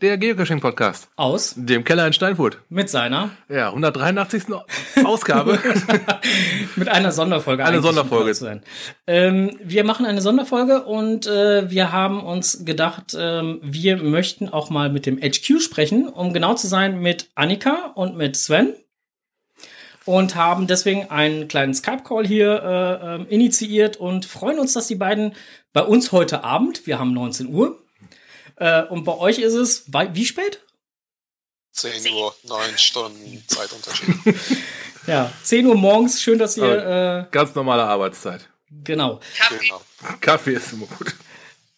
Der Geocaching-Podcast. Aus. Dem Keller in Steinfurt. Mit seiner. Ja, 183. Ausgabe. Mit einer Sonderfolge. Eine Sonderfolge. Ähm, wir machen eine Sonderfolge und äh, wir haben uns gedacht, ähm, wir möchten auch mal mit dem HQ sprechen, um genau zu sein mit Annika und mit Sven und haben deswegen einen kleinen Skype-Call hier äh, ähm, initiiert und freuen uns, dass die beiden bei uns heute Abend, wir haben 19 Uhr, äh, und bei euch ist es, wie spät? 10 Uhr, 9 Stunden Zeitunterschied. ja, 10 Uhr morgens, schön, dass ihr... Äh, ganz normale Arbeitszeit. Genau. Kaffee. Genau. Kaffee ist immer gut.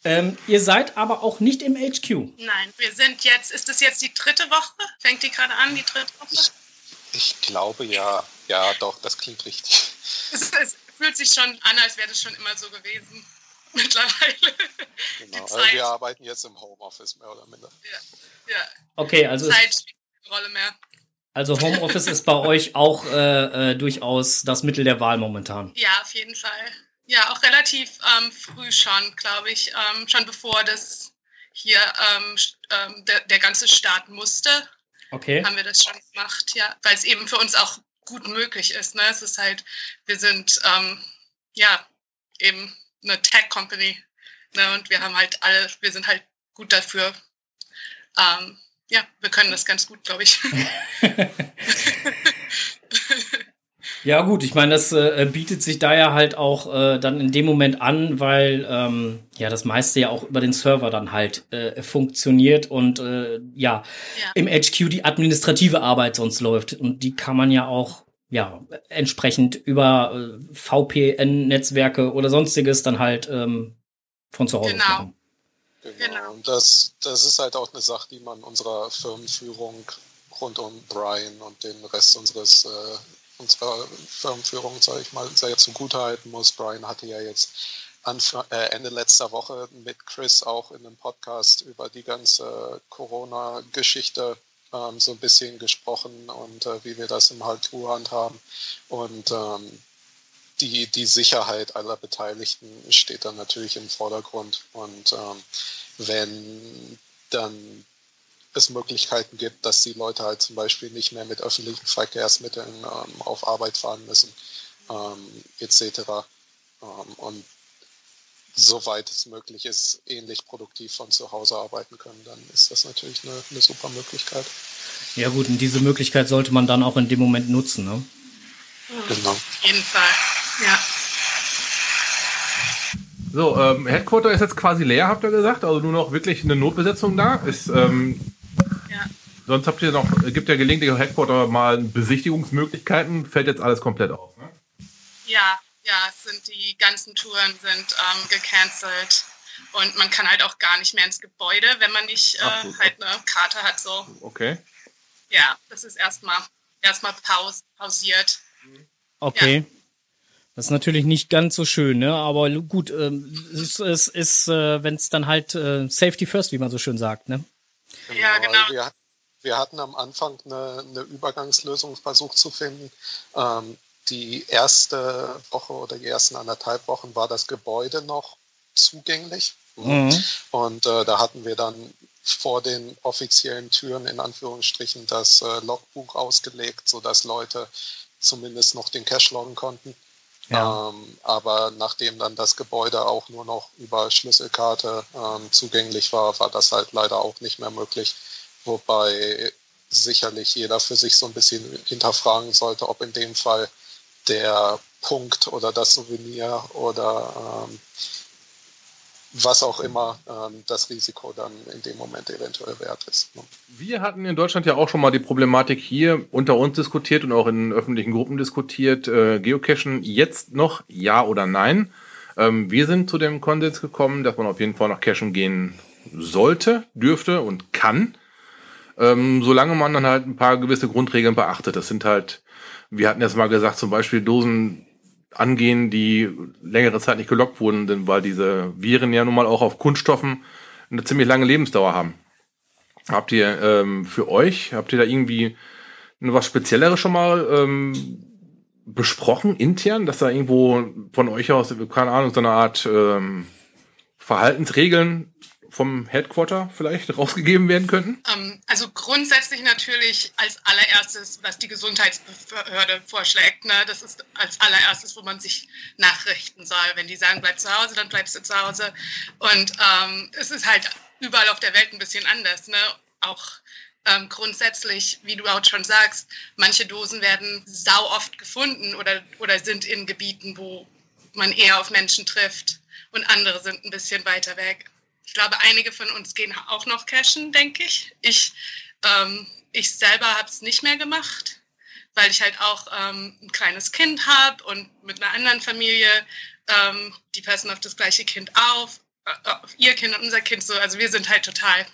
Ähm, ihr seid aber auch nicht im HQ. Nein, wir sind jetzt, ist das jetzt die dritte Woche? Fängt die gerade an, die dritte Woche? Ich ich glaube ja. Ja, doch, das klingt richtig. Es, es fühlt sich schon an, als wäre das schon immer so gewesen. Mittlerweile. Genau, also wir arbeiten jetzt im Homeoffice mehr oder minder. Ja. ja. Okay, also. Zeit spielt eine Rolle mehr. Also Homeoffice ist bei euch auch äh, äh, durchaus das Mittel der Wahl momentan. Ja, auf jeden Fall. Ja, auch relativ ähm, früh schon, glaube ich. Ähm, schon bevor das hier ähm, ähm der, der ganze starten musste, okay. haben wir das schon gemacht, ja, weil es eben für uns auch gut möglich ist. Ne? Es ist halt, wir sind ähm, ja eben eine Tech-Company ne? und wir haben halt alle, wir sind halt gut dafür. Ähm, ja, wir können das ganz gut, glaube ich. Ja, gut, ich meine, das äh, bietet sich da ja halt auch äh, dann in dem Moment an, weil ähm, ja das meiste ja auch über den Server dann halt äh, funktioniert und äh, ja, ja, im HQ die administrative Arbeit sonst läuft. Und die kann man ja auch ja entsprechend über äh, VPN-Netzwerke oder sonstiges dann halt ähm, von zu Hause genau. machen. Genau. genau. Und das, das ist halt auch eine Sache, die man unserer Firmenführung rund um Brian und den Rest unseres äh, unserer Firmenführung, sage ich mal, sehr zugutehalten muss. Brian hatte ja jetzt Anfang, äh, Ende letzter Woche mit Chris auch in einem Podcast über die ganze Corona-Geschichte ähm, so ein bisschen gesprochen und äh, wie wir das im Haltu handhaben. Und ähm, die, die Sicherheit aller Beteiligten steht dann natürlich im Vordergrund. Und ähm, wenn dann es Möglichkeiten gibt, dass die Leute halt zum Beispiel nicht mehr mit öffentlichen Verkehrsmitteln ähm, auf Arbeit fahren müssen, ähm, etc. Ähm, und soweit es möglich ist, ähnlich produktiv von zu Hause arbeiten können, dann ist das natürlich eine, eine super Möglichkeit. Ja gut, und diese Möglichkeit sollte man dann auch in dem Moment nutzen, ne? Genau. Auf jeden Fall, ja. So, ähm, Headquarter ist jetzt quasi leer, habt ihr gesagt? Also nur noch wirklich eine Notbesetzung da. Ist ähm, Sonst habt ihr noch, gibt ja gelegentlich Headquarter mal Besichtigungsmöglichkeiten, fällt jetzt alles komplett aus, ne? Ja, ja, es sind die ganzen Touren sind ähm, gecancelt und man kann halt auch gar nicht mehr ins Gebäude, wenn man nicht äh, Ach, halt eine Karte hat so. Okay. Ja, das ist erstmal erstmal paus pausiert. Okay. Ja. Das ist natürlich nicht ganz so schön, ne? Aber gut, ähm, es, es ist, äh, wenn es dann halt äh, Safety First, wie man so schön sagt, ne? Ja, genau. genau. Wir, wir hatten am Anfang eine, eine Übergangslösung versucht zu finden. Ähm, die erste Woche oder die ersten anderthalb Wochen war das Gebäude noch zugänglich. Mhm. Und äh, da hatten wir dann vor den offiziellen Türen in Anführungsstrichen das äh, Logbuch ausgelegt, sodass Leute zumindest noch den Cache loggen konnten. Ja. Ähm, aber nachdem dann das Gebäude auch nur noch über Schlüsselkarte ähm, zugänglich war, war das halt leider auch nicht mehr möglich. Wobei sicherlich jeder für sich so ein bisschen hinterfragen sollte, ob in dem Fall der Punkt oder das Souvenir oder ähm, was auch immer ähm, das Risiko dann in dem Moment eventuell wert ist. Ne? Wir hatten in Deutschland ja auch schon mal die Problematik hier unter uns diskutiert und auch in öffentlichen Gruppen diskutiert, äh, Geocachen jetzt noch ja oder nein. Ähm, wir sind zu dem Konsens gekommen, dass man auf jeden Fall nach Cachen gehen sollte, dürfte und kann ähm, solange man dann halt ein paar gewisse Grundregeln beachtet. Das sind halt, wir hatten jetzt mal gesagt, zum Beispiel Dosen angehen, die längere Zeit nicht gelockt wurden, denn weil diese Viren ja nun mal auch auf Kunststoffen eine ziemlich lange Lebensdauer haben. Habt ihr ähm, für euch, habt ihr da irgendwie was Spezielleres schon mal ähm, besprochen intern, dass da irgendwo von euch aus, keine Ahnung, so eine Art ähm, Verhaltensregeln vom Headquarter vielleicht rausgegeben werden könnten? Ähm, also grundsätzlich natürlich als allererstes, was die Gesundheitsbehörde vorschlägt. Ne? Das ist als allererstes, wo man sich nachrichten soll. Wenn die sagen, bleib zu Hause, dann bleibst du zu Hause. Und ähm, es ist halt überall auf der Welt ein bisschen anders. Ne? Auch ähm, grundsätzlich, wie du auch schon sagst, manche Dosen werden sau oft gefunden oder, oder sind in Gebieten, wo man eher auf Menschen trifft und andere sind ein bisschen weiter weg. Ich glaube, einige von uns gehen auch noch cashen, denke ich. Ich, ähm, ich selber habe es nicht mehr gemacht, weil ich halt auch ähm, ein kleines Kind habe und mit einer anderen Familie, ähm, die passen auf das gleiche Kind auf, äh, auf ihr Kind und unser Kind so. Also wir sind halt total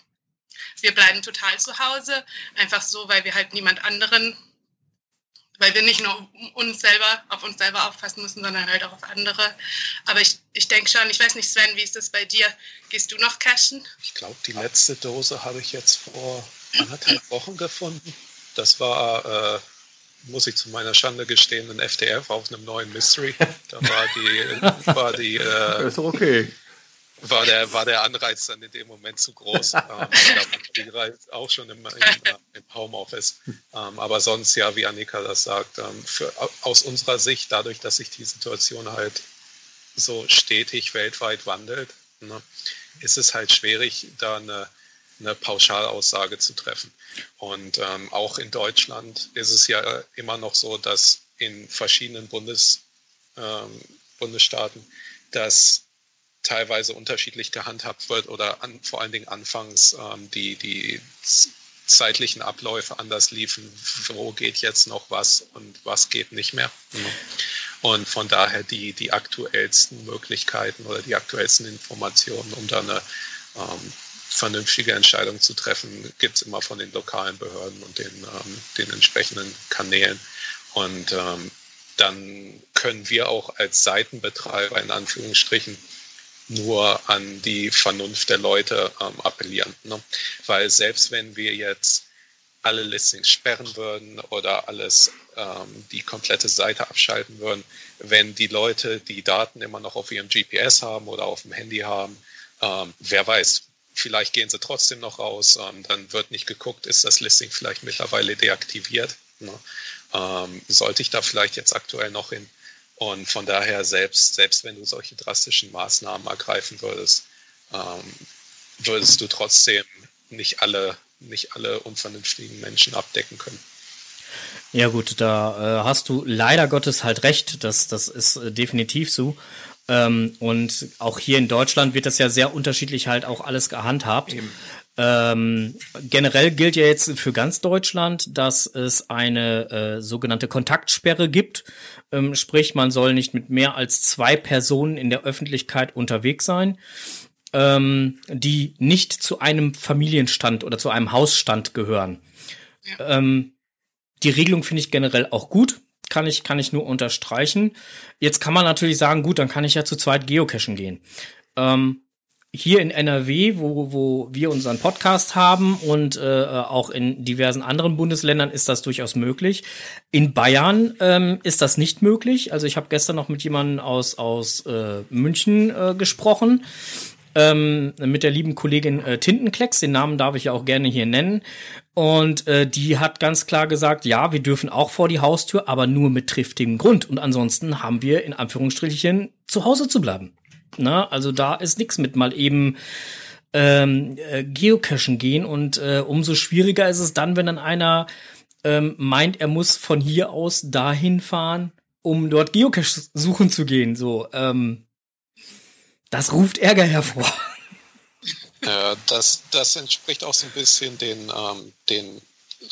wir bleiben total zu Hause, einfach so, weil wir halt niemand anderen, weil wir nicht nur uns selber, auf uns selber aufpassen müssen, sondern halt auch auf andere. Aber ich, ich denke schon, ich weiß nicht, Sven, wie ist das bei dir? Gehst du noch cashen? Ich glaube, die letzte Dose habe ich jetzt vor anderthalb Wochen gefunden. Das war, äh, muss ich zu meiner Schande gestehen, ein FDF auf einem neuen Mystery. Da war die, war die äh, ist okay war der, war der Anreiz dann in dem Moment zu groß. ähm, da war auch schon im, im, äh, im Homeoffice. Ähm, aber sonst, ja, wie Annika das sagt, ähm, für, aus unserer Sicht, dadurch, dass sich die Situation halt so stetig weltweit wandelt, ne, ist es halt schwierig, da eine, eine Pauschalaussage zu treffen. Und ähm, auch in Deutschland ist es ja immer noch so, dass in verschiedenen Bundes, ähm, Bundesstaaten, dass teilweise unterschiedlich gehandhabt wird oder an, vor allen Dingen anfangs ähm, die, die zeitlichen Abläufe anders liefen. Wo geht jetzt noch was und was geht nicht mehr? Und von daher die, die aktuellsten Möglichkeiten oder die aktuellsten Informationen, um da eine ähm, vernünftige Entscheidung zu treffen, gibt es immer von den lokalen Behörden und den, ähm, den entsprechenden Kanälen. Und ähm, dann können wir auch als Seitenbetreiber in Anführungsstrichen nur an die Vernunft der Leute ähm, appellieren. Ne? Weil selbst wenn wir jetzt alle Listings sperren würden oder alles ähm, die komplette Seite abschalten würden, wenn die Leute die Daten immer noch auf ihrem GPS haben oder auf dem Handy haben, ähm, wer weiß, vielleicht gehen sie trotzdem noch raus, ähm, dann wird nicht geguckt, ist das Listing vielleicht mittlerweile deaktiviert. Ne? Ähm, sollte ich da vielleicht jetzt aktuell noch hin und von daher, selbst, selbst wenn du solche drastischen Maßnahmen ergreifen würdest, ähm, würdest du trotzdem nicht alle, nicht alle unvernünftigen Menschen abdecken können. Ja gut, da äh, hast du leider Gottes halt recht, das, das ist äh, definitiv so. Ähm, und auch hier in Deutschland wird das ja sehr unterschiedlich halt auch alles gehandhabt. Eben. Ähm, generell gilt ja jetzt für ganz Deutschland, dass es eine äh, sogenannte Kontaktsperre gibt. Ähm, sprich, man soll nicht mit mehr als zwei Personen in der Öffentlichkeit unterwegs sein, ähm, die nicht zu einem Familienstand oder zu einem Hausstand gehören. Ja. Ähm, die Regelung finde ich generell auch gut. Kann ich, kann ich nur unterstreichen. Jetzt kann man natürlich sagen, gut, dann kann ich ja zu zweit geocachen gehen. Ähm, hier in NRW, wo, wo wir unseren Podcast haben und äh, auch in diversen anderen Bundesländern ist das durchaus möglich. In Bayern ähm, ist das nicht möglich. Also ich habe gestern noch mit jemandem aus, aus äh, München äh, gesprochen. Ähm, mit der lieben Kollegin äh, Tintenklecks, den Namen darf ich ja auch gerne hier nennen. Und äh, die hat ganz klar gesagt, ja, wir dürfen auch vor die Haustür, aber nur mit triftigem Grund. Und ansonsten haben wir in Anführungsstrichen zu Hause zu bleiben. Ne? Also da ist nichts mit mal eben ähm, äh, geocachen gehen und äh, umso schwieriger ist es dann, wenn dann einer ähm, meint, er muss von hier aus dahin fahren, um dort Geocache suchen zu gehen. So, ähm, das ruft Ärger hervor. Ja, das, das entspricht auch so ein bisschen den, ähm, den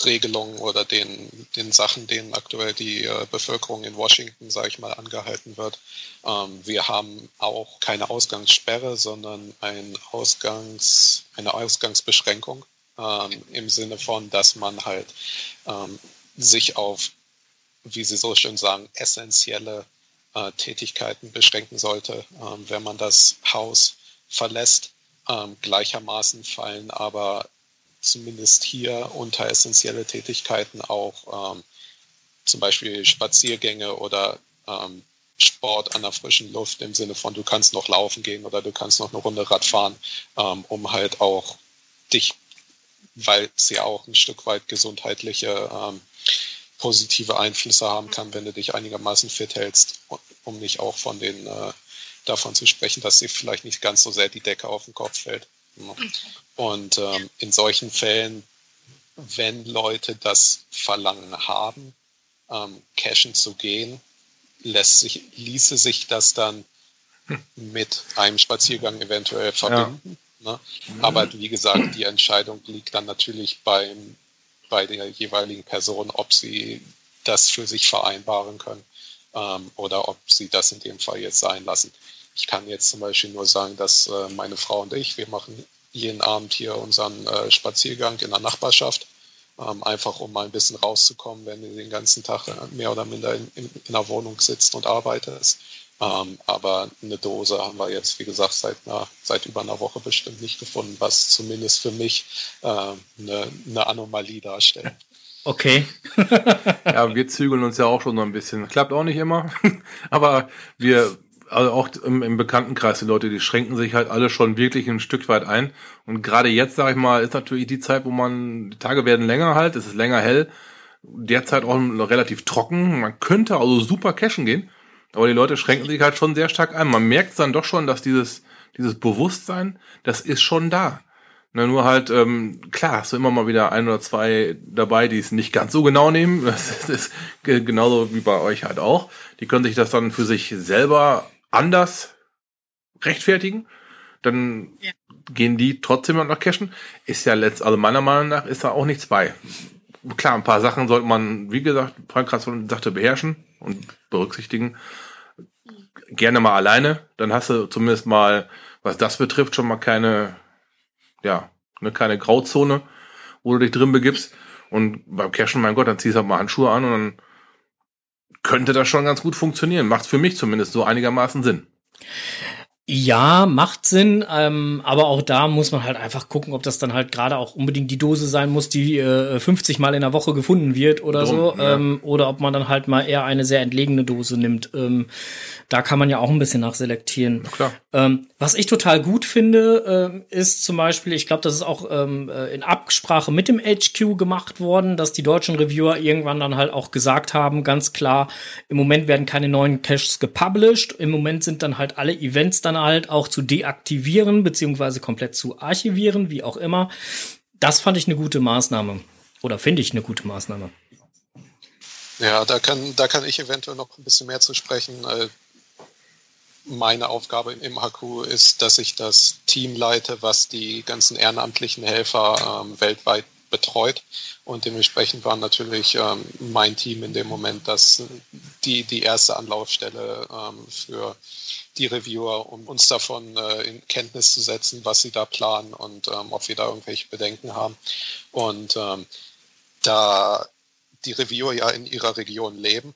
Regelungen oder den, den Sachen, denen aktuell die äh, Bevölkerung in Washington, sage ich mal, angehalten wird. Ähm, wir haben auch keine Ausgangssperre, sondern ein Ausgangs, eine Ausgangsbeschränkung ähm, im Sinne von, dass man halt ähm, sich auf, wie Sie so schön sagen, essentielle äh, Tätigkeiten beschränken sollte, wenn man das Haus verlässt. Gleichermaßen fallen aber zumindest hier unter essentielle Tätigkeiten auch ähm, zum Beispiel Spaziergänge oder ähm, Sport an der frischen Luft im Sinne von, du kannst noch laufen gehen oder du kannst noch eine Runde Rad fahren, ähm, um halt auch dich, weil es ja auch ein Stück weit gesundheitliche ähm, positive Einflüsse haben kann, wenn du dich einigermaßen fit hältst, um nicht auch von den äh, davon zu sprechen, dass dir vielleicht nicht ganz so sehr die Decke auf den Kopf fällt. Und ähm, in solchen Fällen, wenn Leute das Verlangen haben, ähm, cashen zu gehen, lässt sich, ließe sich das dann mit einem Spaziergang eventuell verbinden. Ja. Ne? Aber wie gesagt, die Entscheidung liegt dann natürlich beim, bei der jeweiligen Person, ob sie das für sich vereinbaren können ähm, oder ob sie das in dem Fall jetzt sein lassen. Ich kann jetzt zum Beispiel nur sagen, dass äh, meine Frau und ich, wir machen jeden Abend hier unseren äh, Spaziergang in der Nachbarschaft ähm, einfach um mal ein bisschen rauszukommen, wenn du den ganzen Tag äh, mehr oder minder in, in, in der Wohnung sitzt und arbeitest. Ähm, aber eine Dose haben wir jetzt, wie gesagt, seit, einer, seit über einer Woche bestimmt nicht gefunden, was zumindest für mich äh, eine, eine Anomalie darstellt. Okay. ja, wir zügeln uns ja auch schon so ein bisschen. Klappt auch nicht immer, aber wir also auch im, im Bekanntenkreis, die Leute, die schränken sich halt alle schon wirklich ein Stück weit ein. Und gerade jetzt, sage ich mal, ist natürlich die Zeit, wo man, die Tage werden länger halt, es ist länger hell. Derzeit auch relativ trocken. Man könnte also super cashen gehen. Aber die Leute schränken sich halt schon sehr stark ein. Man merkt dann doch schon, dass dieses, dieses Bewusstsein, das ist schon da. Na, nur halt, ähm, klar, hast du immer mal wieder ein oder zwei dabei, die es nicht ganz so genau nehmen. Das ist genauso wie bei euch halt auch. Die können sich das dann für sich selber anders rechtfertigen, dann ja. gehen die trotzdem noch cashen. Ist ja letzt, also meiner Meinung nach ist da auch nichts bei. Klar, ein paar Sachen sollte man, wie gesagt, Frank Kratzmann sagte, beherrschen und berücksichtigen. Gerne mal alleine, dann hast du zumindest mal, was das betrifft, schon mal keine, ja, ne, keine Grauzone, wo du dich drin begibst. Und beim Cashen, mein Gott, dann ziehst du halt mal Handschuhe an und dann könnte das schon ganz gut funktionieren. Macht für mich zumindest so einigermaßen Sinn. Ja, macht Sinn, ähm, aber auch da muss man halt einfach gucken, ob das dann halt gerade auch unbedingt die Dose sein muss, die äh, 50 Mal in der Woche gefunden wird oder Drum, so, ja. ähm, oder ob man dann halt mal eher eine sehr entlegene Dose nimmt. Ähm, da kann man ja auch ein bisschen nachselektieren. Klar. Ähm, was ich total gut finde, äh, ist zum Beispiel, ich glaube, das ist auch ähm, äh, in Absprache mit dem HQ gemacht worden, dass die deutschen Reviewer irgendwann dann halt auch gesagt haben, ganz klar, im Moment werden keine neuen Caches gepublished. Im Moment sind dann halt alle Events dann halt auch zu deaktivieren, beziehungsweise komplett zu archivieren, wie auch immer. Das fand ich eine gute Maßnahme. Oder finde ich eine gute Maßnahme. Ja, da kann, da kann ich eventuell noch ein bisschen mehr zu sprechen. Meine Aufgabe im HQ ist, dass ich das Team leite, was die ganzen ehrenamtlichen Helfer ähm, weltweit betreut. Und dementsprechend war natürlich ähm, mein Team in dem Moment das, die, die erste Anlaufstelle ähm, für die Reviewer, um uns davon äh, in Kenntnis zu setzen, was sie da planen und ähm, ob wir da irgendwelche Bedenken haben. Und ähm, da die Reviewer ja in ihrer Region leben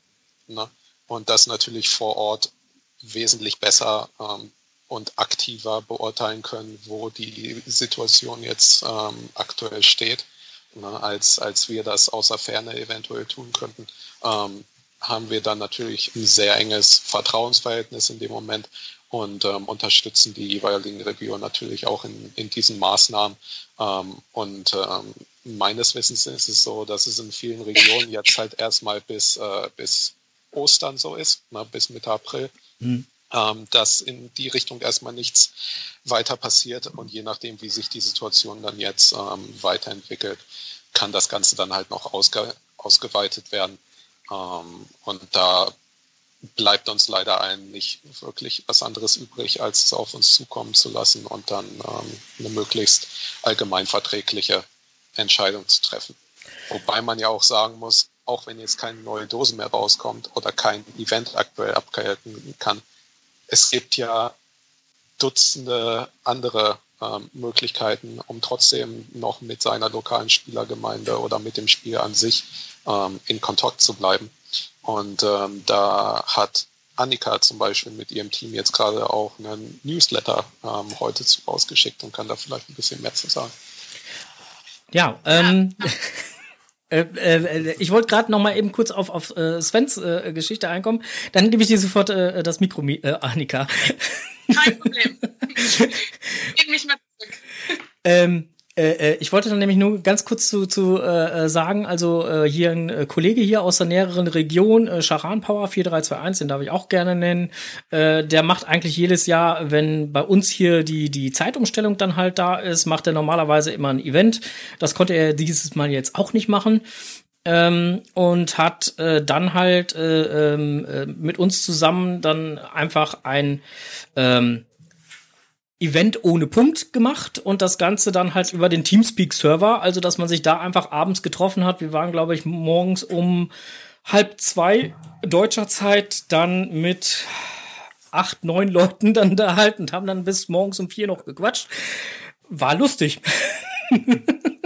ne, und das natürlich vor Ort wesentlich besser ähm, und aktiver beurteilen können, wo die Situation jetzt ähm, aktuell steht, ne, als, als wir das außer Ferne eventuell tun könnten, ähm, haben wir dann natürlich ein sehr enges Vertrauensverhältnis in dem Moment und ähm, unterstützen die jeweiligen Reviewer natürlich auch in, in diesen Maßnahmen. Ähm, und ähm, meines Wissens ist es so, dass es in vielen Regionen jetzt halt erstmal bis, äh, bis Ostern so ist, ne, bis Mitte April. Mhm. Ähm, dass in die Richtung erstmal nichts weiter passiert und je nachdem, wie sich die Situation dann jetzt ähm, weiterentwickelt, kann das Ganze dann halt noch ausge ausgeweitet werden. Ähm, und da bleibt uns leider allen nicht wirklich was anderes übrig, als es auf uns zukommen zu lassen und dann ähm, eine möglichst allgemeinverträgliche Entscheidung zu treffen. Wobei man ja auch sagen muss, auch wenn jetzt keine neue Dose mehr rauskommt oder kein Event aktuell abgehalten kann, es gibt ja Dutzende andere ähm, Möglichkeiten, um trotzdem noch mit seiner lokalen Spielergemeinde oder mit dem Spiel an sich ähm, in Kontakt zu bleiben. Und ähm, da hat Annika zum Beispiel mit ihrem Team jetzt gerade auch einen Newsletter ähm, heute zu rausgeschickt und kann da vielleicht ein bisschen mehr zu sagen. Ja, ähm, Äh, äh, ich wollte gerade noch mal eben kurz auf, auf äh, Svens äh, Geschichte einkommen. Dann gebe ich dir sofort äh, das Mikro, äh, Annika. Kein Problem. Gib mich mal zurück. Ähm, äh, äh, ich wollte dann nämlich nur ganz kurz zu, zu äh, sagen, also äh, hier ein äh, Kollege hier aus der näheren Region, äh, Charan Power 4321, den darf ich auch gerne nennen, äh, der macht eigentlich jedes Jahr, wenn bei uns hier die, die Zeitumstellung dann halt da ist, macht er normalerweise immer ein Event. Das konnte er dieses Mal jetzt auch nicht machen. Ähm, und hat äh, dann halt äh, ähm, äh, mit uns zusammen dann einfach ein ähm, Event ohne Punkt gemacht und das Ganze dann halt über den Teamspeak-Server, also dass man sich da einfach abends getroffen hat. Wir waren, glaube ich, morgens um halb zwei deutscher Zeit dann mit acht, neun Leuten dann da halt und haben dann bis morgens um vier noch gequatscht. War lustig.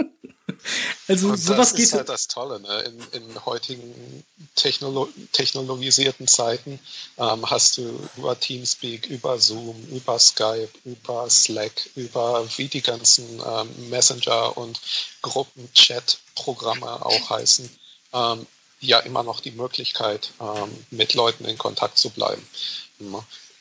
Also und sowas das geht. Das ist halt das Tolle, ne? in, in heutigen Technolo technologisierten Zeiten ähm, hast du über Teamspeak, über Zoom, über Skype, über Slack, über wie die ganzen ähm, Messenger und Gruppen-Chat-Programme auch heißen, ähm, ja immer noch die Möglichkeit, ähm, mit Leuten in Kontakt zu bleiben.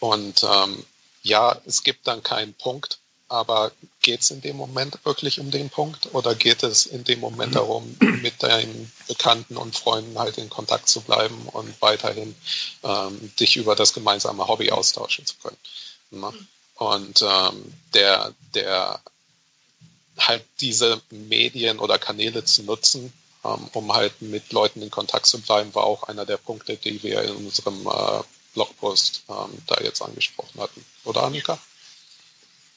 Und ähm, ja, es gibt dann keinen Punkt, aber geht es in dem Moment wirklich um den Punkt oder geht es in dem Moment darum, mit deinen Bekannten und Freunden halt in Kontakt zu bleiben und weiterhin ähm, dich über das gemeinsame Hobby austauschen zu können? Ne? Und ähm, der, der halt diese Medien oder Kanäle zu nutzen, ähm, um halt mit Leuten in Kontakt zu bleiben, war auch einer der Punkte, die wir in unserem äh, Blogpost ähm, da jetzt angesprochen hatten. Oder Annika?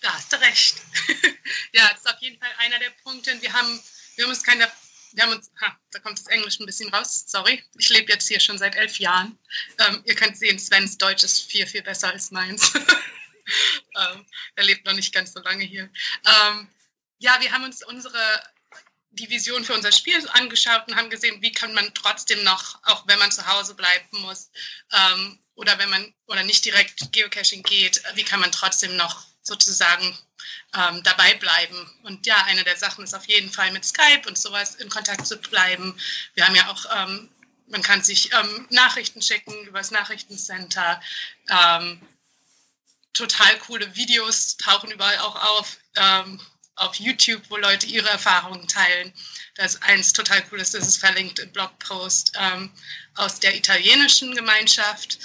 Da hast du recht. ja, das ist auf jeden Fall einer der Punkte. Wir haben, wir haben uns keine, wir haben uns, ha, da kommt das Englisch ein bisschen raus, sorry. Ich lebe jetzt hier schon seit elf Jahren. Ähm, ihr könnt sehen, Svens Deutsch ist viel, viel besser als meins. ähm, er lebt noch nicht ganz so lange hier. Ähm, ja, wir haben uns unsere die Vision für unser Spiel angeschaut und haben gesehen, wie kann man trotzdem noch, auch wenn man zu Hause bleiben muss ähm, oder wenn man oder nicht direkt Geocaching geht, wie kann man trotzdem noch sozusagen ähm, dabei bleiben. Und ja, eine der Sachen ist auf jeden Fall mit Skype und sowas in Kontakt zu bleiben. Wir haben ja auch, ähm, man kann sich ähm, Nachrichten schicken über das Nachrichtencenter. Ähm, total coole Videos tauchen überall auch auf, ähm, auf YouTube, wo Leute ihre Erfahrungen teilen. Das ist eins total cooles, das ist verlinkt im Blogpost ähm, aus der italienischen Gemeinschaft,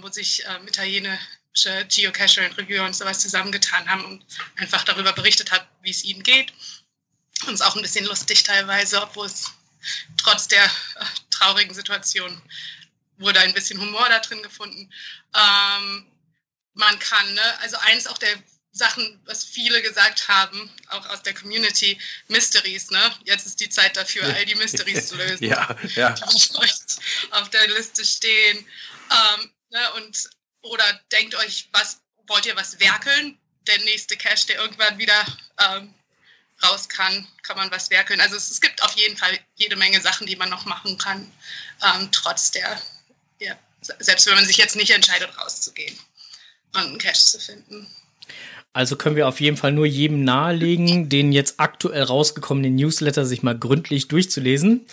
wo sich Italiener Geocacher in Reviewer und sowas zusammengetan haben und einfach darüber berichtet hat, wie es ihnen geht. Und es ist auch ein bisschen lustig teilweise, obwohl es trotz der äh, traurigen Situation wurde ein bisschen Humor da drin gefunden. Ähm, man kann, ne, also eins auch der Sachen, was viele gesagt haben, auch aus der Community, Mysteries, ne? Jetzt ist die Zeit dafür, all die Mysteries zu lösen, ja, ja. die auf der Liste stehen. Ähm, ne, und oder denkt euch, was wollt ihr was werkeln? Der nächste Cache, der irgendwann wieder ähm, raus kann, kann man was werkeln. Also es, es, gibt auf jeden Fall jede Menge Sachen, die man noch machen kann, ähm, trotz der, ja, selbst wenn man sich jetzt nicht entscheidet, rauszugehen und einen Cache zu finden. Also können wir auf jeden Fall nur jedem nahelegen, den jetzt aktuell rausgekommenen Newsletter sich mal gründlich durchzulesen.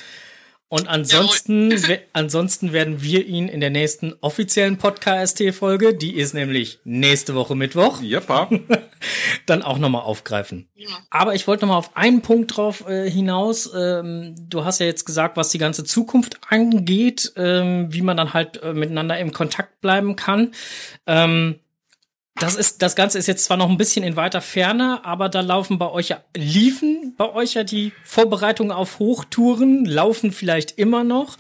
Und ansonsten, ansonsten werden wir ihn in der nächsten offiziellen Podcast-Folge, die ist nämlich nächste Woche Mittwoch, Jeppa. dann auch nochmal aufgreifen. Ja. Aber ich wollte nochmal auf einen Punkt drauf äh, hinaus. Ähm, du hast ja jetzt gesagt, was die ganze Zukunft angeht, ähm, wie man dann halt äh, miteinander im Kontakt bleiben kann. Ähm, das ist, das Ganze ist jetzt zwar noch ein bisschen in weiter Ferne, aber da laufen bei euch ja, liefen bei euch ja die Vorbereitungen auf Hochtouren, laufen vielleicht immer noch.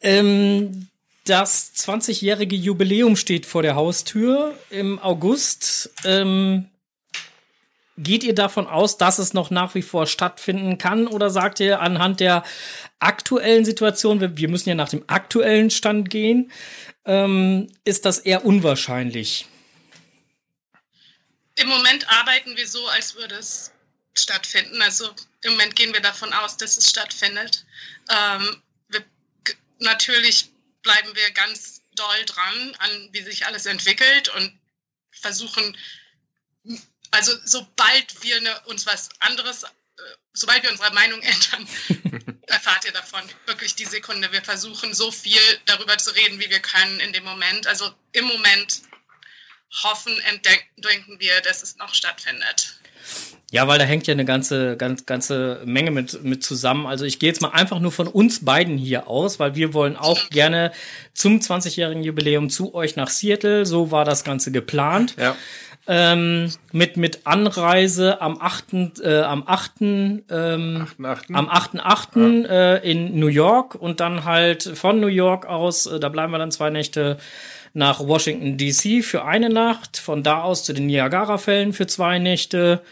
Ähm, das 20-jährige Jubiläum steht vor der Haustür im August. Ähm, geht ihr davon aus, dass es noch nach wie vor stattfinden kann oder sagt ihr anhand der aktuellen Situation, wir müssen ja nach dem aktuellen Stand gehen, ähm, ist das eher unwahrscheinlich? Im Moment arbeiten wir so, als würde es stattfinden. Also im Moment gehen wir davon aus, dass es stattfindet. Ähm, wir, natürlich bleiben wir ganz doll dran an, wie sich alles entwickelt und versuchen, also sobald wir ne, uns was anderes sobald wir unsere Meinung ändern, erfahrt ihr davon. Wirklich die Sekunde. Wir versuchen so viel darüber zu reden, wie wir können in dem Moment. Also im Moment hoffen und denken wir, dass es noch stattfindet. Ja, weil da hängt ja eine ganze, ganz, ganze Menge mit, mit zusammen. Also ich gehe jetzt mal einfach nur von uns beiden hier aus, weil wir wollen auch gerne zum 20-jährigen Jubiläum zu euch nach Seattle. So war das Ganze geplant. Ja. Ähm, mit, mit Anreise am 8. Äh, am 8. Ähm, 8.8.. am 8.8. Äh, in New York und dann halt von New York aus, äh, da bleiben wir dann zwei Nächte nach Washington DC für eine Nacht, von da aus zu den Niagara-Fällen für zwei Nächte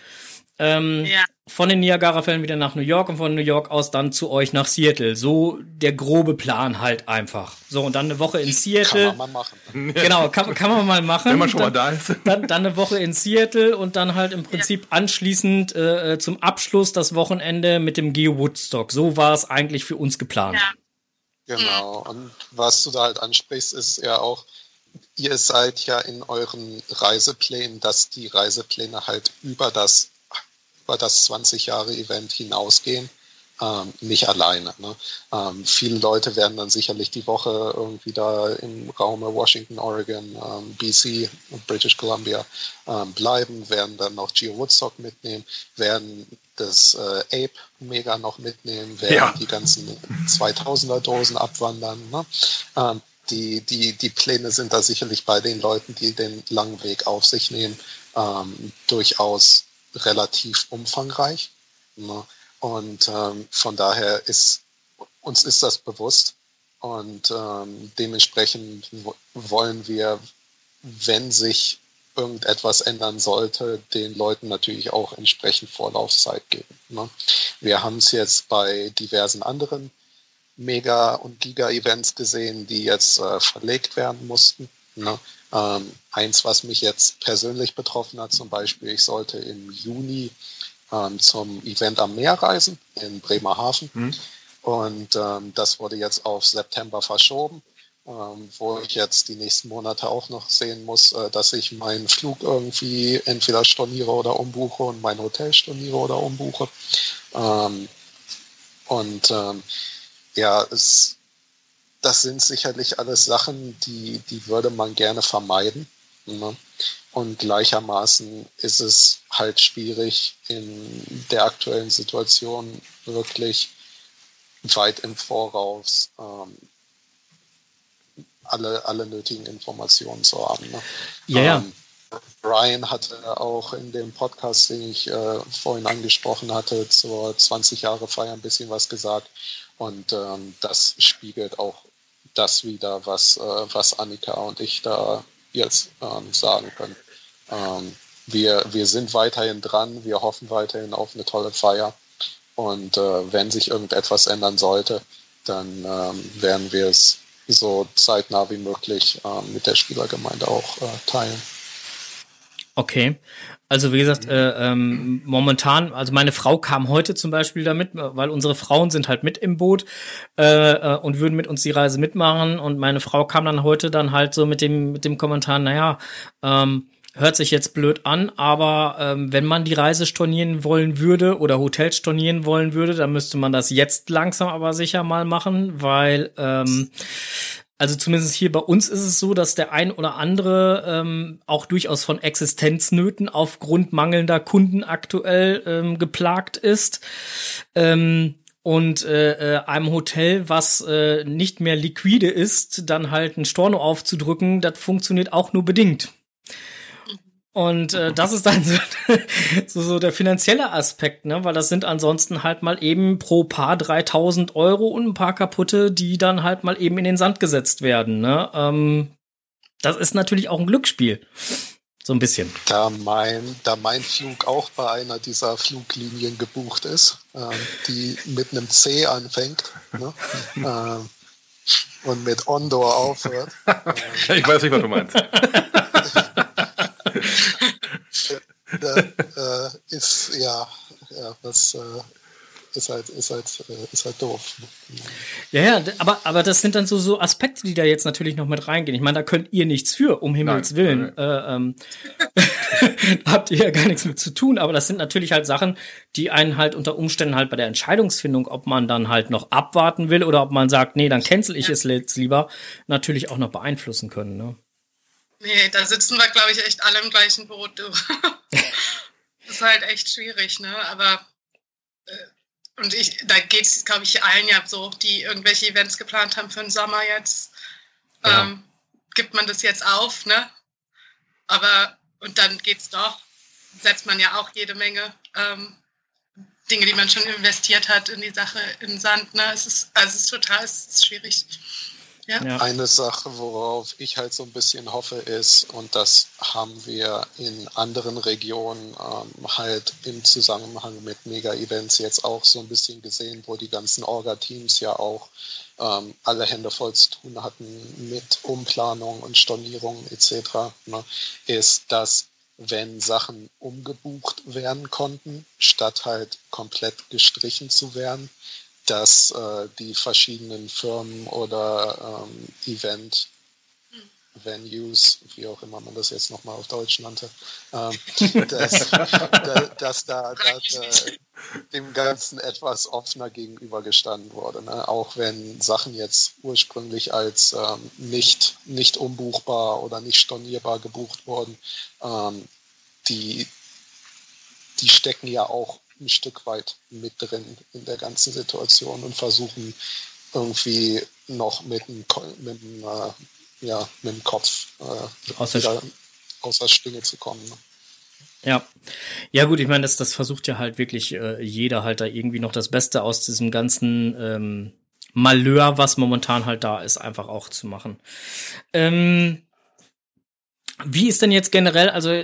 ähm, Ja. von den Niagara-Fällen wieder nach New York und von New York aus dann zu euch nach Seattle. So der grobe Plan halt einfach. So, und dann eine Woche in Kann Seattle. man mal machen. Genau, kann, kann man mal machen. Wenn man schon mal dann, da ist. Dann, dann eine Woche in Seattle und dann halt im Prinzip anschließend äh, zum Abschluss das Wochenende mit dem Geo Woodstock. So war es eigentlich für uns geplant. Ja. Genau. Und was du da halt ansprichst, ist ja auch, ihr seid ja in euren Reiseplänen, dass die Reisepläne halt über das, über das 20 Jahre Event hinausgehen. Ähm, nicht alleine. Ne? Ähm, viele Leute werden dann sicherlich die Woche irgendwie da im Raum Washington, Oregon, ähm, BC und British Columbia ähm, bleiben, werden dann noch Geo Woodstock mitnehmen, werden das äh, Ape Mega noch mitnehmen, werden Ja. die ganzen 2000er Dosen abwandern. Ne? Die, die, die Pläne sind da sicherlich bei den Leuten, die den langen Weg auf sich nehmen, ähm, durchaus relativ umfangreich. Ne? Und ähm, von daher ist uns ist das bewusst und ähm, dementsprechend wo- wollen wir, wenn sich irgendetwas ändern sollte, den Leuten natürlich auch entsprechend Vorlaufzeit geben. Ne? Wir haben es jetzt bei diversen anderen Mega- und Giga-Events gesehen, die jetzt äh, verlegt werden mussten. Ne? Ähm, eins, was mich jetzt persönlich betroffen hat, zum Beispiel, ich sollte im Juni ähm, zum Event am Meer reisen in Bremerhaven. Mhm. Und ähm, das wurde jetzt auf September verschoben, ähm, wo ich jetzt die nächsten Monate auch noch sehen muss, äh, dass ich meinen Flug irgendwie entweder storniere oder umbuche und mein Hotel storniere oder umbuche. Ähm, und ähm, ja, es, das sind sicherlich alles Sachen, die, die würde man gerne vermeiden. Ne? Und gleichermaßen ist es halt schwierig, in der aktuellen Situation wirklich weit im Voraus ähm, alle, alle nötigen Informationen zu haben. Ne? Ja, ja. Ähm, Brian hatte auch in dem Podcast, den ich äh, vorhin angesprochen hatte, zur 20 Jahre Feier ein bisschen was gesagt. Und ähm, das spiegelt auch das wieder, was, äh, was Annika und ich da jetzt ähm, sagen können. Ähm, wir, wir sind weiterhin dran, wir hoffen weiterhin auf eine tolle Feier. Und äh, wenn sich irgendetwas ändern sollte, dann ähm, werden wir es so zeitnah wie möglich ähm, mit der Spielergemeinde auch äh, teilen. Okay. Also wie gesagt, äh, ähm, momentan, also meine Frau kam heute zum Beispiel damit, weil unsere Frauen sind halt mit im Boot äh, äh, und würden mit uns die Reise mitmachen. Und meine Frau kam dann heute dann halt so mit dem mit dem Kommentar, naja, ähm, hört sich jetzt blöd an, aber ähm, wenn man die Reise stornieren wollen würde oder Hotels stornieren wollen würde, dann müsste man das jetzt langsam aber sicher mal machen, weil ähm, also zumindest hier bei uns ist es so, dass der ein oder andere ähm, auch durchaus von Existenznöten aufgrund mangelnder Kunden aktuell ähm, geplagt ist. Ähm, und äh, äh, einem Hotel, was äh, nicht mehr liquide ist, dann halt ein Storno aufzudrücken, das funktioniert auch nur bedingt. Und äh, das ist dann so, so, so der finanzielle Aspekt, ne? Weil das sind ansonsten halt mal eben pro Paar 3000 Euro und ein paar kaputte, die dann halt mal eben in den Sand gesetzt werden, ne? Ähm, das ist natürlich auch ein Glücksspiel. So ein bisschen. Da mein, da mein Flug auch bei einer dieser Fluglinien gebucht ist, ähm, die mit einem C anfängt ne? ähm, und mit Ondor aufhört. Ich weiß nicht, was du meinst. Da, äh, ist ja, ja das äh, ist halt, ist halt, äh, ist halt doof. Ja, ja, aber, aber das sind dann so, so Aspekte, die da jetzt natürlich noch mit reingehen. Ich meine, da könnt ihr nichts für, um Himmels Nein, Willen. nein. Äh, ähm, habt ihr ja gar nichts mit zu tun, aber das sind natürlich halt Sachen, die einen halt unter Umständen halt bei der Entscheidungsfindung, ob man dann halt noch abwarten will oder ob man sagt, nee, dann cancel ich es jetzt lieber, natürlich auch noch beeinflussen können, ne? Nee, da sitzen wir, glaube ich, echt alle im gleichen Boot. Du. das ist halt echt schwierig, ne? Aber äh, und ich, da geht es, glaube ich, allen ja so, die irgendwelche Events geplant haben für den Sommer jetzt. Ja. Ähm, gibt man das jetzt auf, ne? Aber und dann geht's doch, setzt man ja auch jede Menge ähm, Dinge, die man schon investiert hat in die Sache in Sand. Ne? Es ist, also es ist total es ist schwierig. Ja. Eine Sache, worauf ich halt so ein bisschen hoffe, ist, und das haben wir in anderen Regionen ähm, halt im Zusammenhang mit Mega-Events jetzt auch so ein bisschen gesehen, wo die ganzen Orga-Teams ja auch ähm, alle Hände voll zu tun hatten mit Umplanung und Stornierung etc., ne, ist, dass wenn Sachen umgebucht werden konnten, statt halt komplett gestrichen zu werden, dass äh, die verschiedenen Firmen oder ähm, Event Venues, wie auch immer man das jetzt nochmal auf Deutsch nannte, ähm, dass, da, dass, da, da äh, dem Ganzen etwas offener gegenübergestanden wurde. Ne? Auch wenn Sachen jetzt ursprünglich als ähm, nicht, nicht umbuchbar oder nicht stornierbar gebucht wurden, ähm, die, die stecken ja auch ein Stück weit mit drin in der ganzen Situation und versuchen irgendwie noch mit dem, mit dem, äh, ja, mit dem Kopf äh, aus, der aus der Schlinge zu kommen. Ne? Ja, ja gut, ich meine, das, das versucht ja halt wirklich äh, jeder halt da irgendwie noch das Beste aus diesem ganzen ähm, Malheur, was momentan halt da ist, einfach auch zu machen. Ähm, wie ist denn jetzt generell, also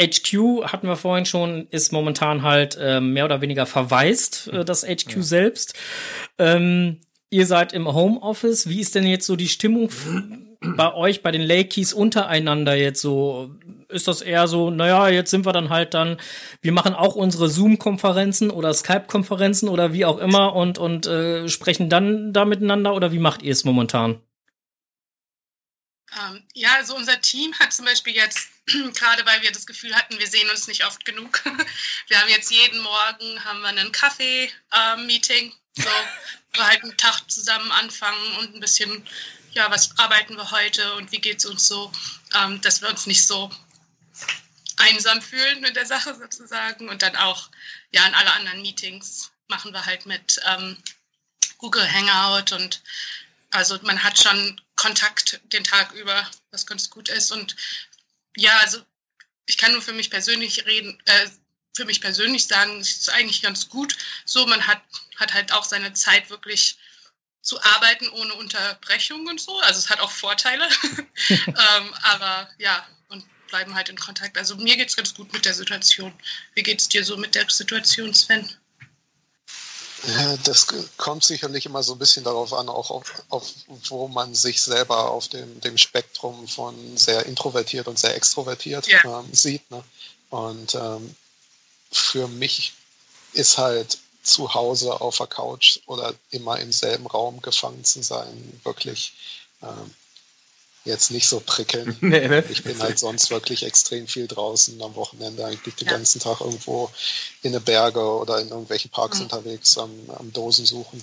HQ hatten wir vorhin schon, ist momentan halt äh, mehr oder weniger verwaist, äh, das HQ ja. selbst. Ähm, ihr seid im Homeoffice. Wie ist denn jetzt so die Stimmung bei euch, bei den Lakeys untereinander jetzt so? Ist das eher so, naja, jetzt sind wir dann halt dann, wir machen auch unsere Zoom-Konferenzen oder Skype-Konferenzen oder wie auch immer und, und äh, sprechen dann da miteinander oder wie macht ihr es momentan? Ähm, ja, also unser Team hat zum Beispiel jetzt, gerade weil wir das Gefühl hatten, wir sehen uns nicht oft genug, wir haben jetzt jeden Morgen haben wir einen Kaffee-Meeting, äh, so, wir halt einen Tag zusammen anfangen und ein bisschen, ja, was arbeiten wir heute und wie geht es uns so, ähm, dass wir uns nicht so einsam fühlen mit der Sache sozusagen. Und dann auch, ja, in alle anderen Meetings machen wir halt mit ähm, Google Hangout und also man hat schon Kontakt den Tag über, was ganz gut ist. Und ja, also ich kann nur für mich persönlich reden, äh, für mich persönlich sagen, es ist eigentlich ganz gut. So, man hat, hat halt auch seine Zeit wirklich zu arbeiten ohne Unterbrechung und so. Also es hat auch Vorteile. ähm, aber ja, und bleiben halt in Kontakt. Also mir geht es ganz gut mit der Situation. Wie geht es dir so mit der Situation, Sven? Das kommt sicherlich immer so ein bisschen darauf an, auch auf, auf wo man sich selber auf dem, dem Spektrum von sehr introvertiert und sehr extrovertiert ja. ähm, sieht. Ne? Und ähm, für mich ist halt zu Hause auf der Couch oder immer im selben Raum gefangen zu sein, wirklich ähm, jetzt nicht so prickelnd. Nee, ne? Ich bin halt sonst wirklich extrem viel draußen am Wochenende, eigentlich den ja. ganzen Tag irgendwo in den Berge oder in irgendwelchen Parks mhm. unterwegs am, am, Dosen suchen.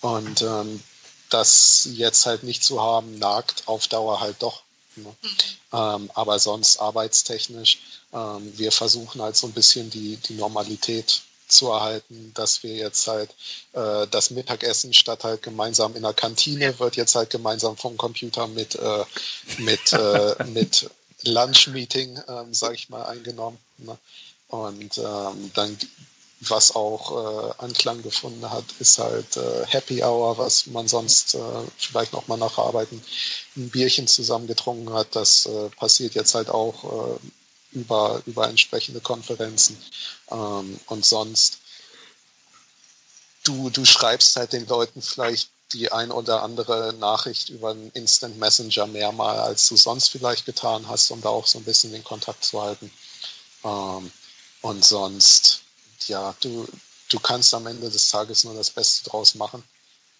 Und ähm, das jetzt halt nicht zu haben, nagt auf Dauer halt doch. Mhm. Ähm, aber sonst arbeitstechnisch, ähm, wir versuchen halt so ein bisschen die, die Normalität zu erhalten, dass wir jetzt halt äh, das Mittagessen statt halt gemeinsam in der Kantine wird jetzt halt gemeinsam vom Computer mit äh, mit äh, mit Lunch-Meeting, ähm, sage ich mal, eingenommen. Ne? Und ähm, dann was auch äh, Anklang gefunden hat, ist halt äh, Happy Hour, was man sonst äh, vielleicht noch mal nach Arbeiten ein Bierchen zusammen getrunken hat. Das äh, passiert jetzt halt auch äh, über, über entsprechende Konferenzen. Ähm, und sonst, du, du schreibst halt den Leuten vielleicht die ein oder andere Nachricht über einen Instant Messenger mehrmal, als du sonst vielleicht getan hast, um da auch so ein bisschen den Kontakt zu halten. Ähm, und sonst, ja, du, du kannst am Ende des Tages nur das Beste draus machen.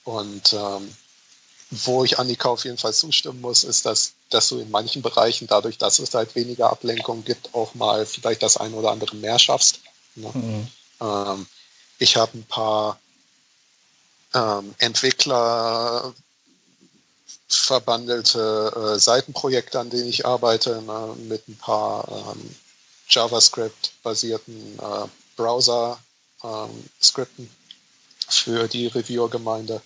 Und ähm, wo ich Annika auf jeden Fall zustimmen muss, ist, dass, dass du in manchen Bereichen, dadurch, dass es halt weniger Ablenkung gibt, auch mal vielleicht das eine oder andere mehr schaffst. Ne? Mhm. Ähm, ich habe ein paar ähm, Entwickler verbandelte äh, Seitenprojekte, an denen ich arbeite, ne, mit ein paar ähm, JavaScript-basierten äh, Browser-Skripten ähm, für die Reviewer-Gemeinde.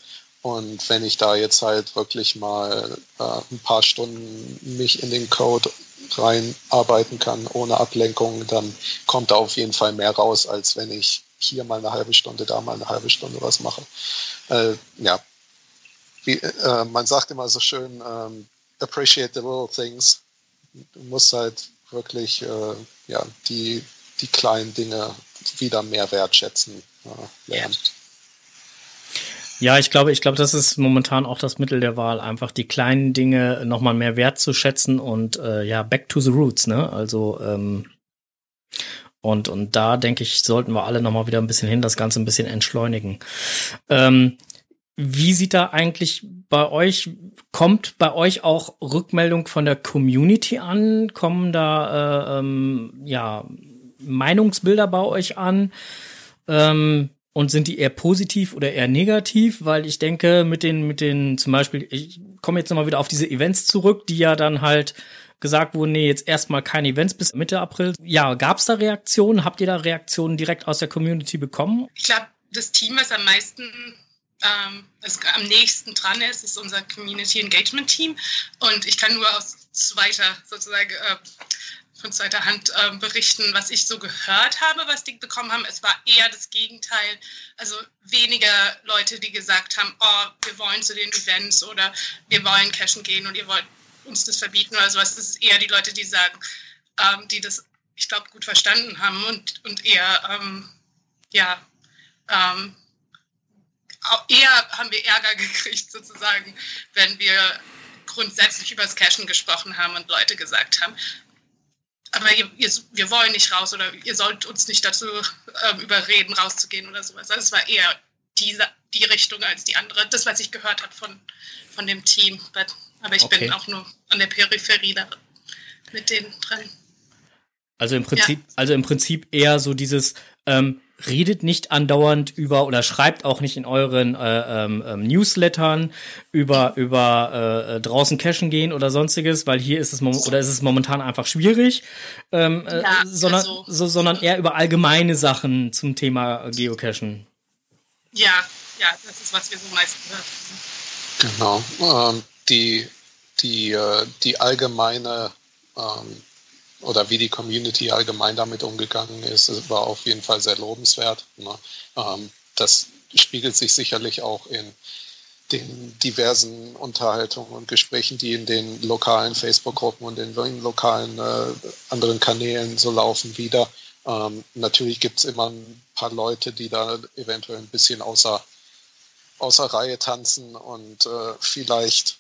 Und wenn ich da jetzt halt wirklich mal äh, ein paar Stunden mich in den Code reinarbeiten kann, ohne Ablenkung, dann kommt da auf jeden Fall mehr raus, als wenn ich hier mal eine halbe Stunde, da mal eine halbe Stunde was mache. Äh, ja, Wie, äh, man sagt immer so schön, ähm, appreciate the little things. Du musst halt wirklich äh, ja, die, die kleinen Dinge wieder mehr wertschätzen äh, lernen. Ja. Ja, ich glaube, ich glaube, das ist momentan auch das Mittel der Wahl, einfach die kleinen Dinge nochmal mehr wertzuschätzen und äh, ja, back to the roots, ne? Also ähm, und und da denke ich, sollten wir alle nochmal wieder ein bisschen hin, das Ganze ein bisschen entschleunigen. Ähm, wie sieht da eigentlich bei euch, kommt bei euch auch Rückmeldung von der Community an? Kommen da äh, ähm, ja Meinungsbilder bei euch an? Ähm, und sind die eher positiv oder eher negativ? Weil ich denke, mit den, mit den, zum Beispiel, ich komme jetzt nochmal wieder auf diese Events zurück, die ja dann halt gesagt wurden, nee, jetzt erstmal keine Events bis Mitte April. Ja, gab es da Reaktionen? Habt ihr da Reaktionen direkt aus der Community bekommen? Ich glaube, das Team, was am meisten ähm, also am nächsten dran ist, ist unser Community Engagement Team. Und ich kann nur aus zweiter sozusagen äh, von zweiter Hand äh, berichten, was ich so gehört habe, was die bekommen haben. Es war eher das Gegenteil. Also weniger Leute, die gesagt haben, oh, wir wollen zu den Events oder wir wollen cashen gehen und ihr wollt uns das verbieten oder sowas. Das ist eher die Leute, die sagen, ähm, die das, ich glaube, gut verstanden haben und, und eher, ähm, ja, ähm, eher haben wir Ärger gekriegt sozusagen, wenn wir grundsätzlich über das Cashen gesprochen haben und Leute gesagt haben, aber ihr, ihr, wir wollen nicht raus oder ihr sollt uns nicht dazu ähm, überreden, rauszugehen oder sowas. Also es war eher diese, die Richtung als die andere. Das, was ich gehört habe von, von dem Team. Aber ich okay. bin auch nur an der Peripherie da mit denen dran. Also im Prinzip, ja. also im Prinzip eher so dieses, ähm, redet nicht andauernd über oder schreibt auch nicht in euren äh, ähm, ähm, Newslettern über über äh, draußen cashen gehen oder sonstiges, weil hier ist es oder ist es momentan einfach schwierig, ähm, äh, ja, sondern also, so, sondern eher über allgemeine Sachen zum Thema Geocachen. Ja, ja, das ist was wir so meist gehört. Genau, ähm, die die äh, die allgemeine ähm, oder wie die Community allgemein damit umgegangen ist, war auf jeden Fall sehr lobenswert. Ne? Ähm, das spiegelt sich sicherlich auch in den diversen Unterhaltungen und Gesprächen, die in den lokalen Facebook-Gruppen und in den lokalen äh, anderen Kanälen so laufen, wieder. Ähm, natürlich gibt es immer ein paar Leute, die da eventuell ein bisschen außer, außer Reihe tanzen und äh, vielleicht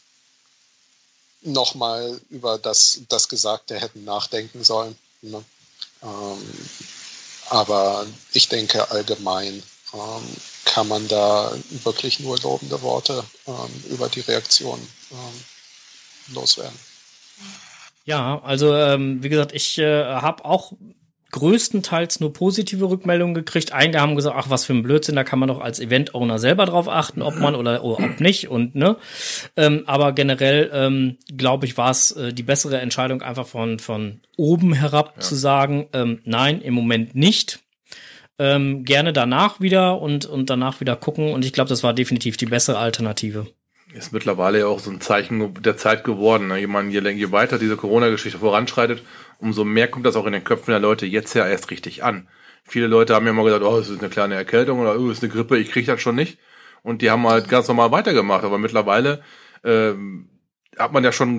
nochmal über das, das Gesagte hätten nachdenken sollen. Ne? Ähm, aber ich denke, allgemein ähm, kann man da wirklich nur lobende Worte ähm, über die Reaktion ähm, loswerden. Ja, also ähm, wie gesagt, ich äh, habe auch größtenteils nur positive Rückmeldungen gekriegt. Einige haben gesagt, ach, was für ein Blödsinn, da kann man doch als Event-Owner selber drauf achten, ob man oder, oder ob nicht und ne. Ähm, aber generell ähm, glaube ich, war es äh, die bessere Entscheidung, einfach von, von oben herab ja. zu sagen, ähm, nein, im Moment nicht. Ähm, gerne danach wieder und, und danach wieder gucken. Und ich glaube, das war definitiv die bessere Alternative. Ist mittlerweile ja auch so ein Zeichen der Zeit geworden. Ne? Je, man, je, je weiter diese Corona-Geschichte voranschreitet, umso mehr kommt das auch in den Köpfen der Leute jetzt ja erst richtig an. Viele Leute haben ja immer gesagt, oh, es ist eine kleine Erkältung oder oh, es ist eine Grippe, ich kriege das schon nicht. Und die haben halt ganz normal weitergemacht. Aber mittlerweile ähm, hat man ja schon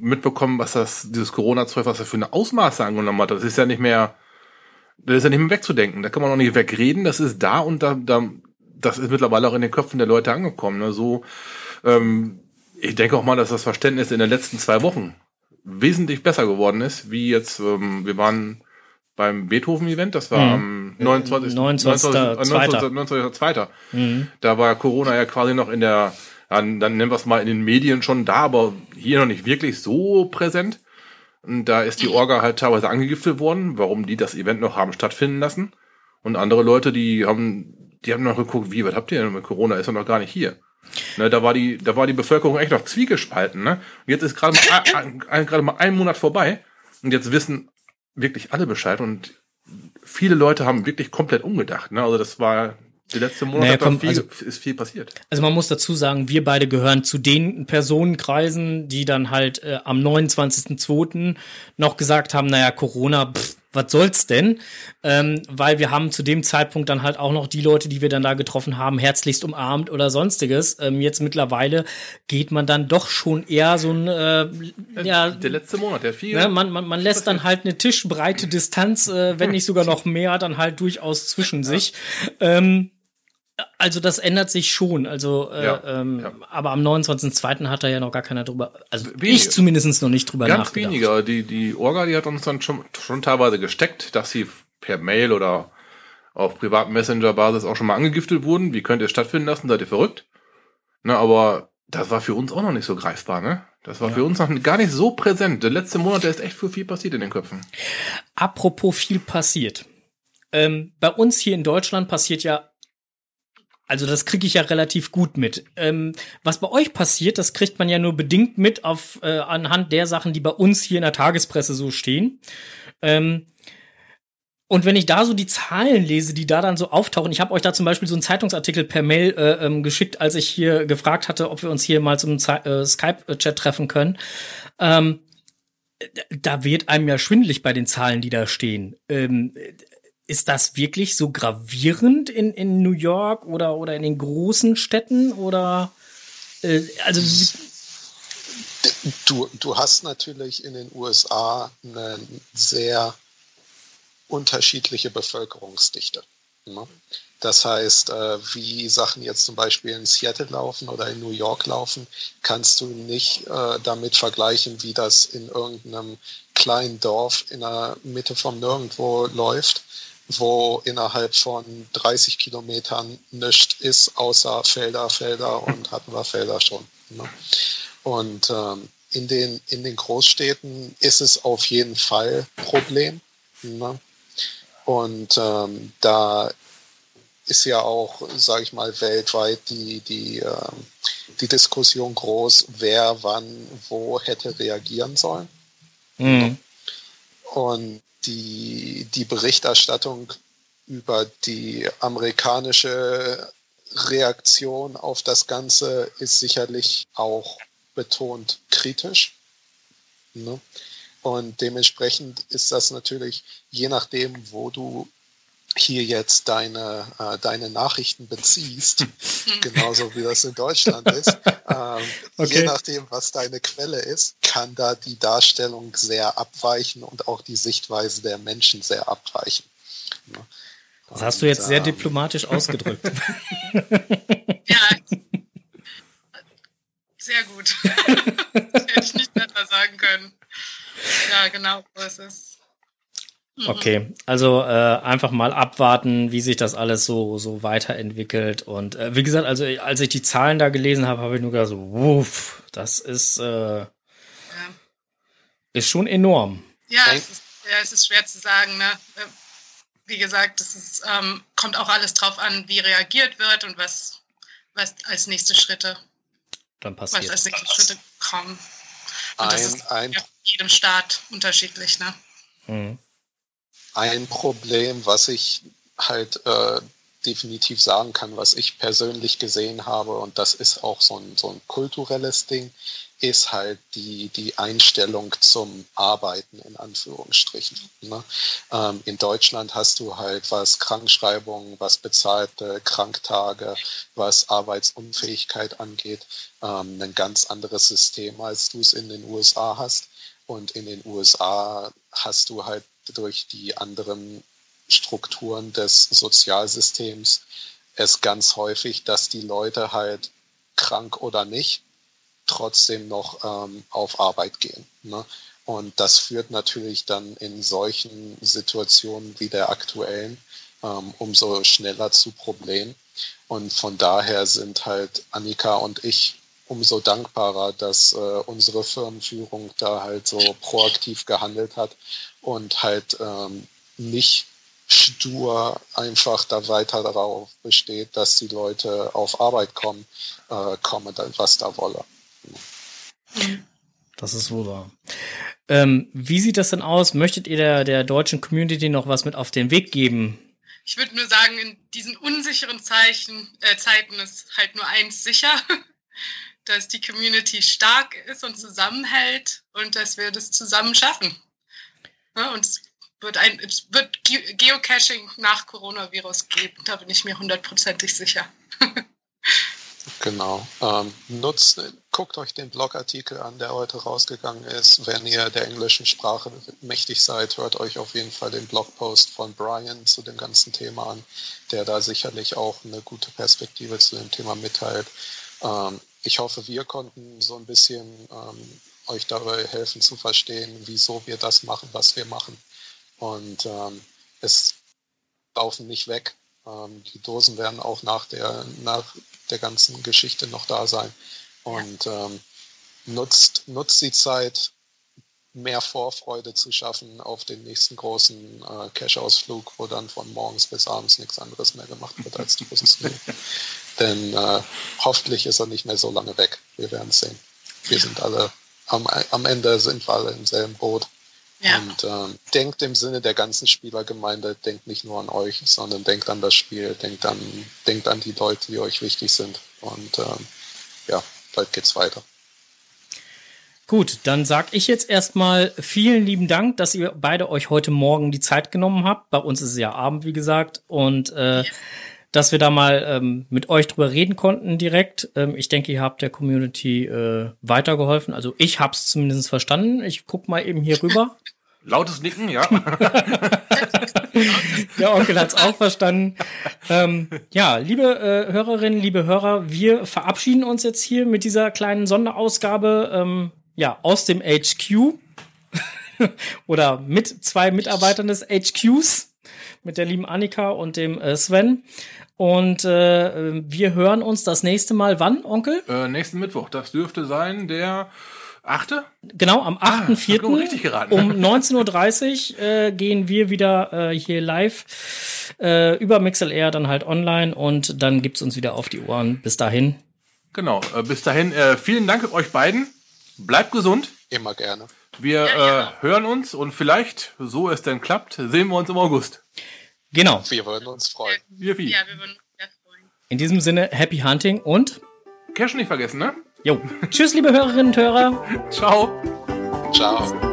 mitbekommen, was das, dieses Corona-Zeug, was das für eine Ausmaße angenommen hat. Das ist ja nicht mehr, das ist ja nicht mehr wegzudenken. Da kann man auch nicht wegreden. Das ist da und da, da das ist mittlerweile auch in den Köpfen der Leute angekommen. Ne? So, ähm, ich denke auch mal, dass das Verständnis in den letzten zwei Wochen wesentlich besser geworden ist, wie jetzt, ähm, wir waren beim Beethoven-Event, das war am 29. 29. 29. 29. 29. Mhm. Da war Corona ja quasi noch in der Dann, dann nennen wir es mal in den Medien schon da, aber hier noch nicht wirklich so präsent. Und da ist die Orga halt teilweise angegiftet worden, warum die das Event noch haben stattfinden lassen. Und andere Leute, die haben, die haben noch geguckt, wie, was habt ihr denn mit Corona? Ist er noch gar nicht hier. Ne, da war die, da war die Bevölkerung echt noch zwiegespalten, ne? Und jetzt ist gerade mal, gerade mal ein Monat vorbei. Und jetzt wissen wirklich alle Bescheid und viele Leute haben wirklich komplett umgedacht, ne? Also das war die letzte Monat naja, komm, viel, also, ist viel passiert. Also man muss dazu sagen, wir beide gehören zu den Personenkreisen, die dann halt äh, am 29.02. noch gesagt haben, naja, Corona, pff, was soll's denn? Ähm, weil wir haben zu dem Zeitpunkt dann halt auch noch die Leute, die wir dann da getroffen haben, herzlichst umarmt oder sonstiges. Ähm, jetzt mittlerweile geht man dann doch schon eher so ein, äh, ja. Der letzte Monat, der viel. Ne, man, man, man lässt dann halt eine tischbreite Distanz, äh, wenn nicht sogar noch mehr, dann halt durchaus zwischen sich. Ähm, also das ändert sich schon. Also, äh, ja, ähm, ja. aber am 29.02. hat da ja noch gar keiner drüber, also Wenige, ich zumindest noch nicht drüber ganz nachgedacht. Ganz weniger. Die, die Orga, die hat uns dann schon, schon teilweise gesteckt, dass sie per Mail oder auf privaten Messenger-Basis auch schon mal angegiftet wurden. Wie könnt ihr stattfinden lassen? Seid ihr verrückt? Na, aber das war für uns auch noch nicht so greifbar, ne? Das war ja. für uns noch gar nicht so präsent. Der letzte Monat, der ist echt für viel passiert in den Köpfen. Apropos viel passiert. Ähm, bei uns hier in Deutschland passiert ja also das kriege ich ja relativ gut mit. Ähm, was bei euch passiert, das kriegt man ja nur bedingt mit auf äh, anhand der Sachen, die bei uns hier in der Tagespresse so stehen. Ähm, und wenn ich da so die Zahlen lese, die da dann so auftauchen, ich habe euch da zum Beispiel so einen Zeitungsartikel per Mail äh, ähm, geschickt, als ich hier gefragt hatte, ob wir uns hier mal zum äh, Skype-Chat treffen können. Ähm, da wird einem ja schwindelig bei den Zahlen, die da stehen. Ähm, ist das wirklich so gravierend in, in New York oder, oder in den großen Städten? Oder äh, also du, du hast natürlich in den USA eine sehr unterschiedliche Bevölkerungsdichte. Ne? Das heißt, äh, wie Sachen jetzt zum Beispiel in Seattle laufen oder in New York laufen, kannst du nicht äh, damit vergleichen, wie das in irgendeinem kleinen Dorf in der Mitte vom Nirgendwo läuft wo innerhalb von 30 Kilometern nichts ist, außer Felder, Felder und hatten wir Felder schon. Ne? Und ähm, in, den, in den Großstädten ist es auf jeden Fall Problem. Ne? Und ähm, da ist ja auch, sage ich mal, weltweit die, die, ähm, die Diskussion groß, wer wann wo hätte reagieren sollen. Mhm. Und die, die Berichterstattung über die amerikanische Reaktion auf das Ganze ist sicherlich auch betont kritisch. Ne? Und dementsprechend ist das natürlich, je nachdem, wo du hier jetzt deine, äh, deine Nachrichten beziehst, genauso wie das in Deutschland ist, ähm, okay. je nachdem, was deine Quelle ist, kann da die Darstellung sehr abweichen und auch die Sichtweise der Menschen sehr abweichen. Ja. Das hast du jetzt sehr ähm, diplomatisch ausgedrückt. ja, sehr gut. das hätte ich nicht besser sagen können. Ja, genau, so ist es. Mhm. Okay, also äh, einfach mal abwarten, wie sich das alles so so weiterentwickelt. Und äh, wie gesagt, also als ich die Zahlen da gelesen habe, habe ich nur gedacht, so, wuff, das ist äh, ja. ist schon enorm. Ja es, ist, ja, es ist schwer zu sagen. Ne? Äh, wie gesagt, es ist, ähm, kommt auch alles drauf an, wie reagiert wird und was was als nächste Schritte dann passiert. Was als nächste Schritte kommen. Und ein, das ist ein, ja, jedem Staat unterschiedlich, ne? Mhm ein Problem, was ich halt äh, definitiv sagen kann, was ich persönlich gesehen habe, und das ist auch so ein, so ein kulturelles Ding, ist halt die, die Einstellung zum Arbeiten in Anführungsstrichen. Ne? Ähm, in Deutschland hast du halt was Krankschreibungen, was bezahlte Kranktage, was Arbeitsunfähigkeit angeht, ähm, ein ganz anderes System, als du es in den USA hast. Und in den USA hast du halt durch die anderen Strukturen des Sozialsystems es ganz häufig, dass die Leute halt krank oder nicht trotzdem noch ähm, auf Arbeit gehen. Ne? Und das führt natürlich dann in solchen Situationen wie der aktuellen ähm, umso schneller zu Problemen. Und von daher sind halt Annika und ich umso dankbarer, dass äh, unsere Firmenführung da halt so proaktiv gehandelt hat und halt ähm, nicht stur einfach da weiter darauf besteht, dass die Leute auf Arbeit kommen, äh, kommen, was da wolle. Das ist wohl wahr. Ähm, wie sieht das denn aus? Möchtet ihr der, der deutschen Community noch was mit auf den Weg geben? Ich würde nur sagen, in diesen unsicheren Zeichen, äh, Zeiten ist halt nur eins sicher, dass die Community stark ist und zusammenhält und dass wir das zusammen schaffen. Ja, und es wird, ein, es wird Geocaching nach Coronavirus geben, da bin ich mir hundertprozentig sicher. Genau. Ähm, nutzt, guckt euch den Blogartikel an, der heute rausgegangen ist. Wenn ihr der englischen Sprache mächtig seid, hört euch auf jeden Fall den Blogpost von Brian zu dem ganzen Thema an, der da sicherlich auch eine gute Perspektive zu dem Thema mitteilt. Ähm, ich hoffe, wir konnten so ein bisschen ähm, euch dabei helfen zu verstehen, wieso wir das machen, was wir machen. Und ähm, es laufen nicht weg. Ähm, die Dosen werden auch nach der, nach der ganzen Geschichte noch da sein. Und ähm, nutzt, nutzt die Zeit, mehr Vorfreude zu schaffen auf den nächsten großen äh, Cash-Ausflug, wo dann von morgens bis abends nichts anderes mehr gemacht wird als die Dosen. Denn äh, hoffentlich ist er nicht mehr so lange weg. Wir werden sehen. Wir sind alle, am, am Ende sind wir alle im selben Boot. Ja. Und ähm, denkt im Sinne der ganzen Spielergemeinde, denkt nicht nur an euch, sondern denkt an das Spiel, denkt an, denkt an die Leute, die euch wichtig sind. Und ähm, ja, bald geht's weiter. Gut, dann sag ich jetzt erstmal vielen lieben Dank, dass ihr beide euch heute Morgen die Zeit genommen habt. Bei uns ist es ja Abend, wie gesagt. Und äh, ja dass wir da mal ähm, mit euch drüber reden konnten direkt. Ähm, ich denke, ihr habt der Community äh, weitergeholfen. Also ich hab's zumindest verstanden. Ich guck mal eben hier rüber. Lautes Nicken, ja. der Onkel hat's auch verstanden. Ähm, ja, liebe äh, Hörerinnen, liebe Hörer, wir verabschieden uns jetzt hier mit dieser kleinen Sonderausgabe ähm, ja, aus dem HQ oder mit zwei Mitarbeitern des HQs, mit der lieben Annika und dem äh, Sven. Und äh, wir hören uns das nächste Mal wann, Onkel? Äh, nächsten Mittwoch. Das dürfte sein der achte? Genau, am 8.4. Ah, richtig geraten. um 19.30 Uhr äh, gehen wir wieder äh, hier live äh, über MixLR, dann halt online und dann gibt's uns wieder auf die Ohren. Bis dahin. Genau, äh, bis dahin. Äh, vielen Dank euch beiden. Bleibt gesund. Immer gerne. Wir ja, ja. Äh, hören uns und vielleicht, so es denn klappt, sehen wir uns im August. Genau. Wir würden uns freuen. Wir viel. Ja, wir würden uns sehr freuen. In diesem Sinne, Happy Hunting und Cash nicht vergessen, ne? Jo. Tschüss, liebe Hörerinnen und Hörer. Ciao. Ciao.